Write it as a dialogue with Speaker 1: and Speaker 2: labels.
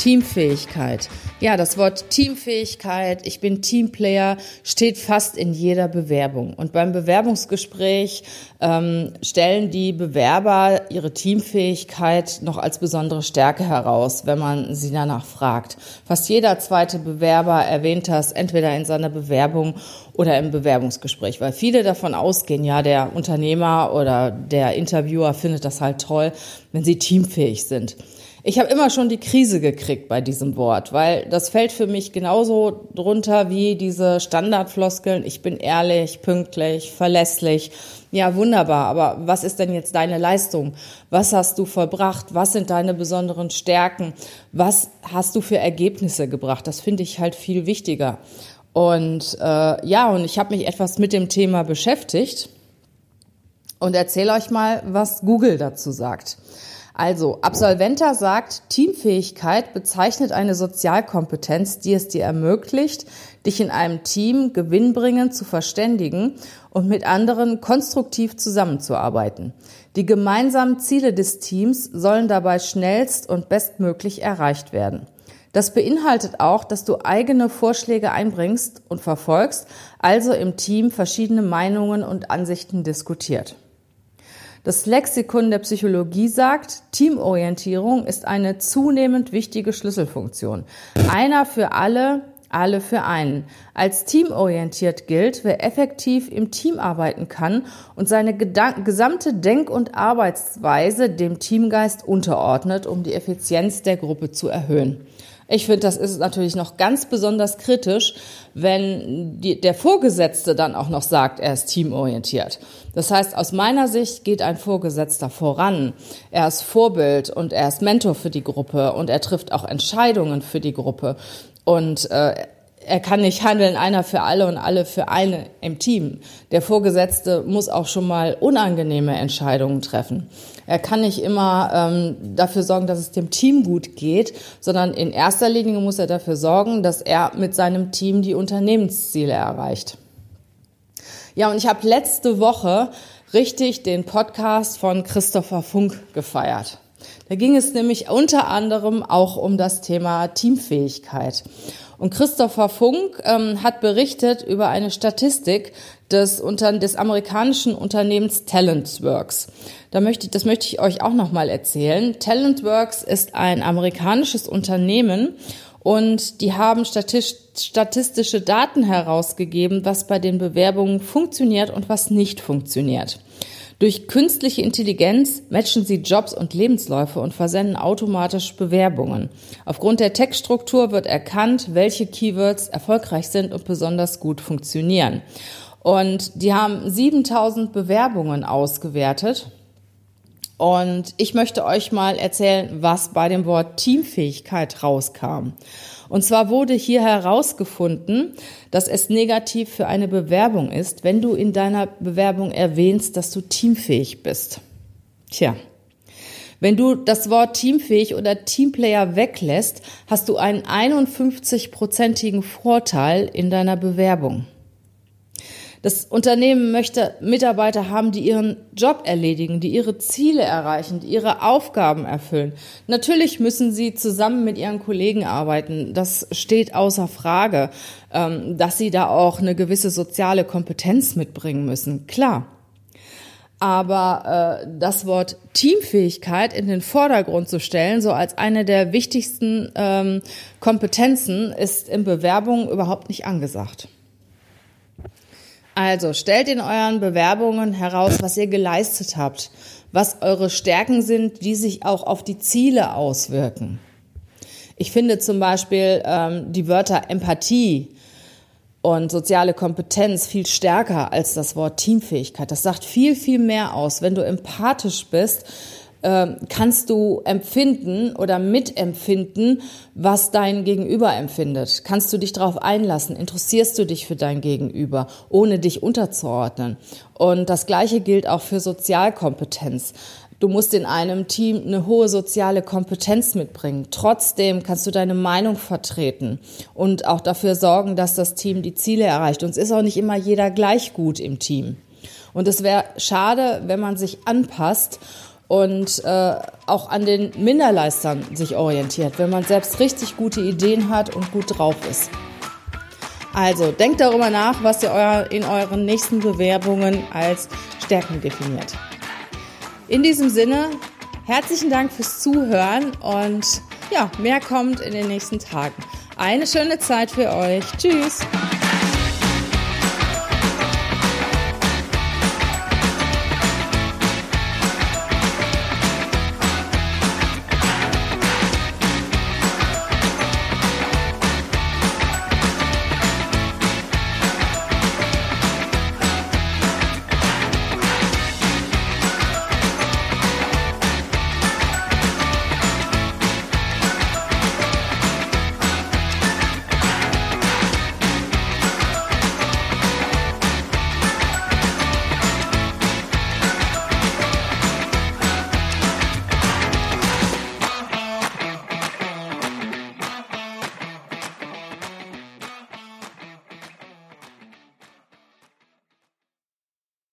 Speaker 1: Teamfähigkeit. Ja, das Wort Teamfähigkeit, ich bin Teamplayer, steht fast in jeder Bewerbung. Und beim Bewerbungsgespräch ähm, stellen die Bewerber ihre Teamfähigkeit noch als besondere Stärke heraus, wenn man sie danach fragt. Fast jeder zweite Bewerber erwähnt das entweder in seiner Bewerbung oder im Bewerbungsgespräch, weil viele davon ausgehen, ja, der Unternehmer oder der Interviewer findet das halt toll, wenn sie teamfähig sind. Ich habe immer schon die Krise gekriegt bei diesem Wort, weil das fällt für mich genauso drunter wie diese Standardfloskeln. Ich bin ehrlich, pünktlich, verlässlich. Ja, wunderbar. Aber was ist denn jetzt deine Leistung? Was hast du vollbracht? Was sind deine besonderen Stärken? Was hast du für Ergebnisse gebracht? Das finde ich halt viel wichtiger. Und äh, ja, und ich habe mich etwas mit dem Thema beschäftigt und erzähle euch mal, was Google dazu sagt. Also, Absolventer sagt, Teamfähigkeit bezeichnet eine Sozialkompetenz, die es dir ermöglicht, dich in einem Team gewinnbringend zu verständigen und mit anderen konstruktiv zusammenzuarbeiten. Die gemeinsamen Ziele des Teams sollen dabei schnellst und bestmöglich erreicht werden. Das beinhaltet auch, dass du eigene Vorschläge einbringst und verfolgst, also im Team verschiedene Meinungen und Ansichten diskutiert. Das Lexikon der Psychologie sagt, Teamorientierung ist eine zunehmend wichtige Schlüsselfunktion. Einer für alle, alle für einen. Als teamorientiert gilt, wer effektiv im Team arbeiten kann und seine gesamte Denk- und Arbeitsweise dem Teamgeist unterordnet, um die Effizienz der Gruppe zu erhöhen. Ich finde, das ist natürlich noch ganz besonders kritisch, wenn die, der Vorgesetzte dann auch noch sagt, er ist teamorientiert. Das heißt, aus meiner Sicht geht ein Vorgesetzter voran. Er ist Vorbild und er ist Mentor für die Gruppe und er trifft auch Entscheidungen für die Gruppe. Und äh, er kann nicht handeln, einer für alle und alle für eine im Team. Der Vorgesetzte muss auch schon mal unangenehme Entscheidungen treffen. Er kann nicht immer ähm, dafür sorgen, dass es dem Team gut geht, sondern in erster Linie muss er dafür sorgen, dass er mit seinem Team die Unternehmensziele erreicht. Ja, und ich habe letzte Woche richtig den Podcast von Christopher Funk gefeiert. Da ging es nämlich unter anderem auch um das Thema Teamfähigkeit. Und Christopher Funk ähm, hat berichtet über eine Statistik des, unter, des amerikanischen Unternehmens Talentworks. Da möchte ich, das möchte ich euch auch nochmal erzählen. Talentworks ist ein amerikanisches Unternehmen und die haben statistische Daten herausgegeben, was bei den Bewerbungen funktioniert und was nicht funktioniert. Durch künstliche Intelligenz matchen sie Jobs und Lebensläufe und versenden automatisch Bewerbungen. Aufgrund der Textstruktur wird erkannt, welche Keywords erfolgreich sind und besonders gut funktionieren. Und die haben 7000 Bewerbungen ausgewertet. Und ich möchte euch mal erzählen, was bei dem Wort Teamfähigkeit rauskam. Und zwar wurde hier herausgefunden, dass es negativ für eine Bewerbung ist, wenn du in deiner Bewerbung erwähnst, dass du teamfähig bist. Tja. Wenn du das Wort teamfähig oder Teamplayer weglässt, hast du einen 51-prozentigen Vorteil in deiner Bewerbung. Das Unternehmen möchte Mitarbeiter haben, die ihren Job erledigen, die ihre Ziele erreichen, die ihre Aufgaben erfüllen. Natürlich müssen sie zusammen mit ihren Kollegen arbeiten. Das steht außer Frage, ähm, dass sie da auch eine gewisse soziale Kompetenz mitbringen müssen. Klar. Aber äh, das Wort Teamfähigkeit in den Vordergrund zu stellen, so als eine der wichtigsten ähm, Kompetenzen, ist in Bewerbungen überhaupt nicht angesagt. Also stellt in euren Bewerbungen heraus, was ihr geleistet habt, was eure Stärken sind, die sich auch auf die Ziele auswirken. Ich finde zum Beispiel ähm, die Wörter Empathie, und soziale Kompetenz viel stärker als das Wort Teamfähigkeit. Das sagt viel, viel mehr aus. Wenn du empathisch bist, ähm, kannst du empfinden oder mitempfinden, was dein Gegenüber empfindet. Kannst du dich darauf einlassen? Interessierst du dich für dein Gegenüber, ohne dich unterzuordnen? Und das Gleiche gilt auch für Sozialkompetenz. Du musst in einem Team eine hohe soziale Kompetenz mitbringen. Trotzdem kannst du deine Meinung vertreten und auch dafür sorgen, dass das Team die Ziele erreicht. Und es ist auch nicht immer jeder gleich gut im Team. Und es wäre schade, wenn man sich anpasst und äh, auch an den Minderleistern sich orientiert, wenn man selbst richtig gute Ideen hat und gut drauf ist. Also denkt darüber nach, was ihr in euren nächsten Bewerbungen als Stärken definiert. In diesem Sinne, herzlichen Dank fürs Zuhören und ja, mehr kommt in den nächsten Tagen. Eine schöne Zeit für euch. Tschüss.